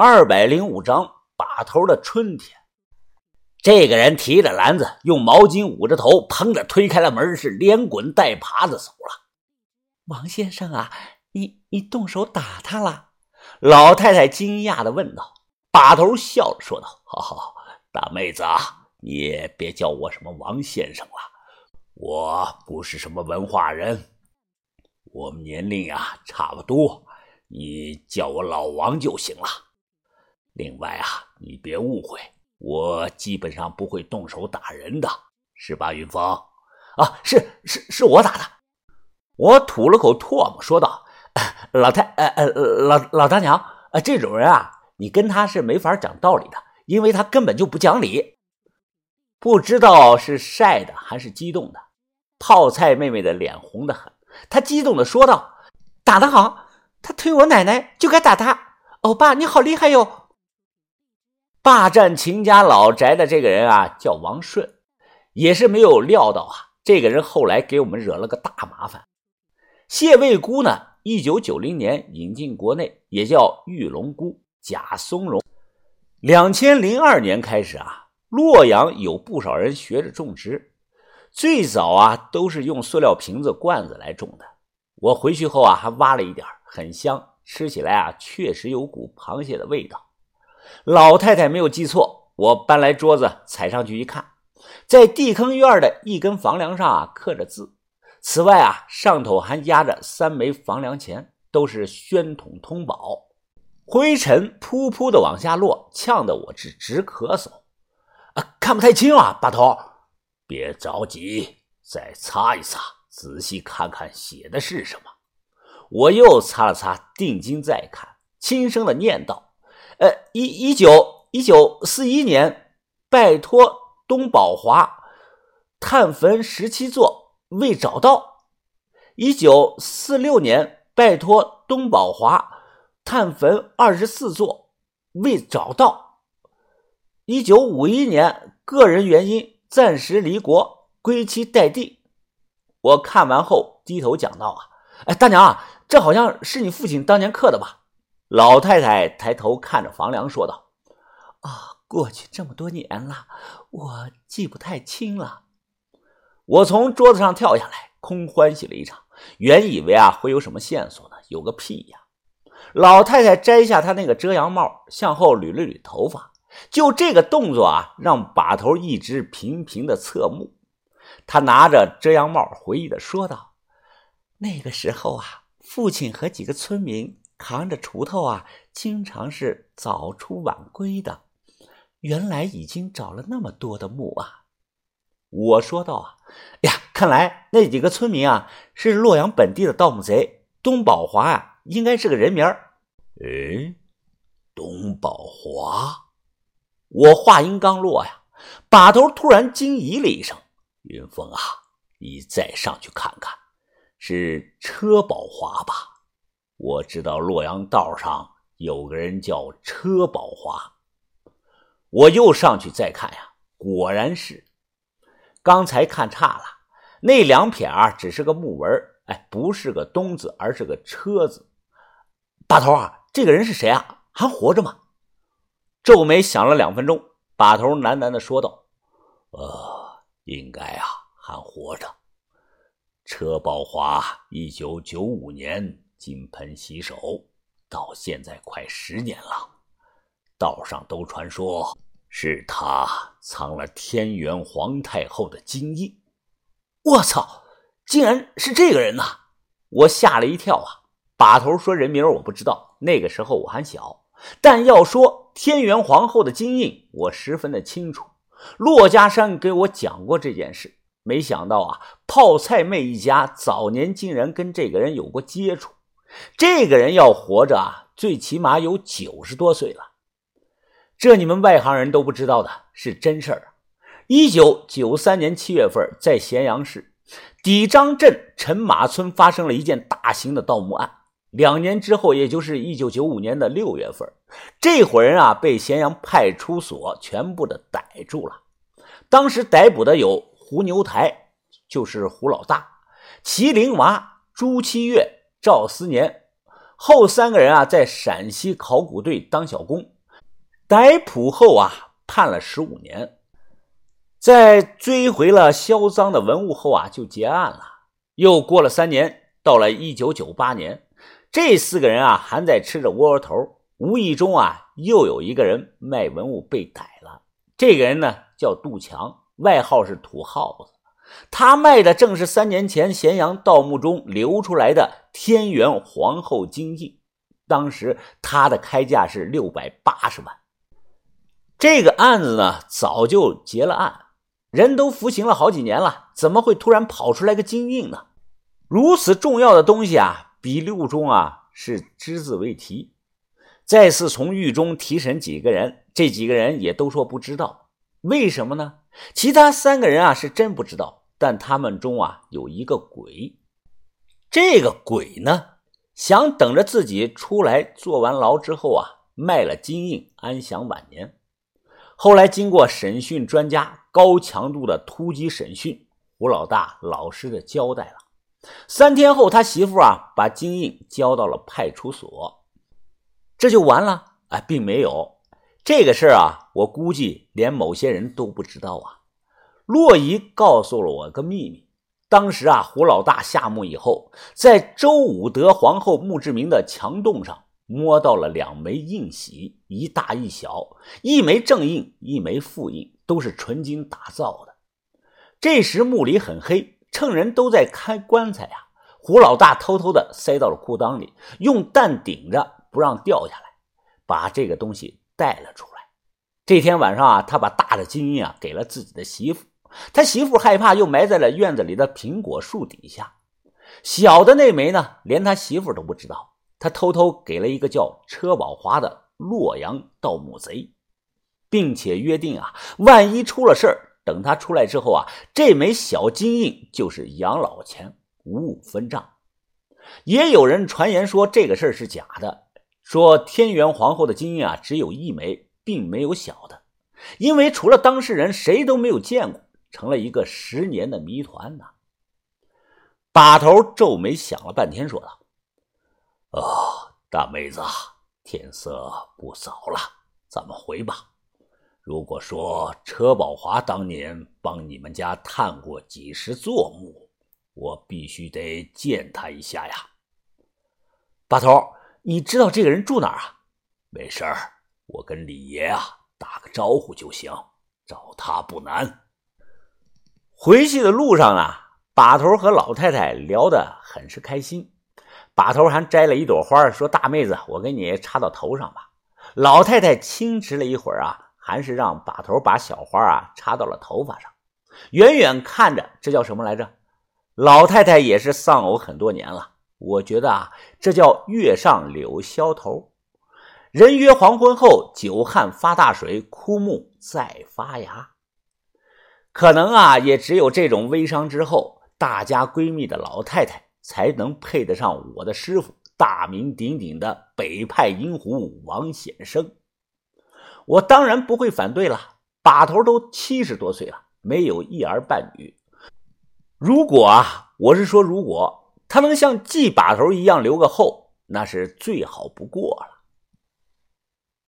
二百零五章把头的春天。这个人提着篮子，用毛巾捂着头，砰的推开了门，是连滚带爬的走了。王先生啊，你你动手打他了？老太太惊讶的问道。把头笑着说道：“好好，大妹子啊，你也别叫我什么王先生了，我不是什么文化人，我们年龄啊差不多，你叫我老王就行了。”另外啊，你别误会，我基本上不会动手打人的，是吧，云峰？啊，是是是我打的。我吐了口唾沫，说道：“老太，呃呃，老老大娘，呃，这种人啊，你跟他是没法讲道理的，因为他根本就不讲理。”不知道是晒的还是激动的，泡菜妹妹的脸红的很，她激动的说道：“打得好，他推我奶奶就该打他。欧巴，你好厉害哟！”霸占秦家老宅的这个人啊，叫王顺，也是没有料到啊，这个人后来给我们惹了个大麻烦。谢魏姑呢，一九九零年引进国内，也叫玉龙菇、假松茸。两千零二年开始啊，洛阳有不少人学着种植，最早啊都是用塑料瓶子、罐子来种的。我回去后啊，还挖了一点，很香，吃起来啊确实有股螃蟹的味道。老太太没有记错，我搬来桌子，踩上去一看，在地坑院的一根房梁上啊刻着字。此外啊，上头还压着三枚房梁钱，都是宣统通宝。灰尘噗噗的往下落，呛得我直直咳嗽。啊，看不太清啊，把头，别着急，再擦一擦，仔细看看写的是什么。我又擦了擦，定睛再看，轻声的念道。呃，一一九一九四一年，拜托东宝华探坟十七座未找到。一九四六年，拜托东宝华探坟二十四座未找到。一九五一年，个人原因暂时离国，归期待定。我看完后低头讲道：“啊，哎，大娘啊，这好像是你父亲当年刻的吧？”老太太抬头看着房梁，说道：“啊，过去这么多年了，我记不太清了。”我从桌子上跳下来，空欢喜了一场。原以为啊会有什么线索呢？有个屁呀！老太太摘下她那个遮阳帽，向后捋了捋头发，就这个动作啊，让把头一直频频的侧目。他拿着遮阳帽，回忆的说道：“那个时候啊，父亲和几个村民。”扛着锄头啊，经常是早出晚归的。原来已经找了那么多的墓啊！我说道啊，呀，看来那几个村民啊是洛阳本地的盗墓贼。东宝华啊，应该是个人名儿。哎，东宝华！我话音刚落呀，把头突然惊疑了一声：“云峰啊，你再上去看看，是车宝华吧？”我知道洛阳道上有个人叫车宝华，我又上去再看呀，果然是。刚才看差了，那两撇啊，只是个木纹，哎，不是个东字，而是个车字。把头啊，这个人是谁啊？还活着吗？皱眉想了两分钟，把头喃喃的说道：“呃，应该啊，还活着。车宝华，一九九五年。”金盆洗手，到现在快十年了。道上都传说是他藏了天元皇太后的金印。我操，竟然是这个人呐！我吓了一跳啊！把头说人名我不知道，那个时候我还小。但要说天元皇后的金印，我十分的清楚。骆家山给我讲过这件事。没想到啊，泡菜妹一家早年竟然跟这个人有过接触。这个人要活着啊，最起码有九十多岁了。这你们外行人都不知道的是真事儿！一九九三年七月份，在咸阳市底张镇陈马村发生了一件大型的盗墓案。两年之后，也就是一九九五年的六月份，这伙人啊被咸阳派出所全部的逮住了。当时逮捕的有胡牛台，就是胡老大；麒麟娃朱七月。赵思年、后三个人啊，在陕西考古队当小工，逮捕后啊，判了十五年，在追回了销赃的文物后啊，就结案了。又过了三年，到了一九九八年，这四个人啊，还在吃着窝窝头，无意中啊，又有一个人卖文物被逮了。这个人呢，叫杜强，外号是土耗子。他卖的正是三年前咸阳盗墓中流出来的天元皇后金印，当时他的开价是六百八十万。这个案子呢，早就结了案，人都服刑了好几年了，怎么会突然跑出来个金印呢？如此重要的东西啊，笔录中啊是只字未提。再次从狱中提审几个人，这几个人也都说不知道。为什么呢？其他三个人啊是真不知道。但他们中啊有一个鬼，这个鬼呢想等着自己出来坐完牢之后啊卖了金印安享晚年。后来经过审讯专家高强度的突击审讯，胡老大老实的交代了。三天后，他媳妇啊把金印交到了派出所，这就完了？哎，并没有。这个事儿啊，我估计连某些人都不知道啊。洛仪告诉了我个秘密。当时啊，胡老大下墓以后，在周武德皇后墓志铭的墙洞上摸到了两枚印玺，一大一小，一枚正印，一枚副印，都是纯金打造的。这时墓里很黑，趁人都在开棺材呀，胡老大偷偷的塞到了裤裆里，用蛋顶着不让掉下来，把这个东西带了出来。这天晚上啊，他把大的金印啊给了自己的媳妇。他媳妇害怕，又埋在了院子里的苹果树底下。小的那枚呢，连他媳妇都不知道。他偷偷给了一个叫车宝华的洛阳盗墓贼，并且约定啊，万一出了事儿，等他出来之后啊，这枚小金印就是养老钱，五五分账。也有人传言说这个事儿是假的，说天元皇后的金印啊只有一枚，并没有小的，因为除了当事人，谁都没有见过。成了一个十年的谜团呢。把头皱眉想了半天，说道：“哦，大妹子，天色不早了，咱们回吧。如果说车宝华当年帮你们家探过几十座墓，我必须得见他一下呀。”把头，你知道这个人住哪啊？没事儿，我跟李爷啊打个招呼就行，找他不难。回去的路上呢，把头和老太太聊得很是开心。把头还摘了一朵花，说：“大妹子，我给你插到头上吧。”老太太轻持了一会儿啊，还是让把头把小花啊插到了头发上。远远看着，这叫什么来着？老太太也是丧偶很多年了，我觉得啊，这叫月上柳梢头。人约黄昏后，久旱发大水，枯木再发芽。可能啊，也只有这种微商之后，大家闺蜜的老太太才能配得上我的师傅，大名鼎鼎的北派银狐王显生。我当然不会反对了。把头都七十多岁了，没有一儿半女。如果啊，我是说，如果他能像季把头一样留个后，那是最好不过了。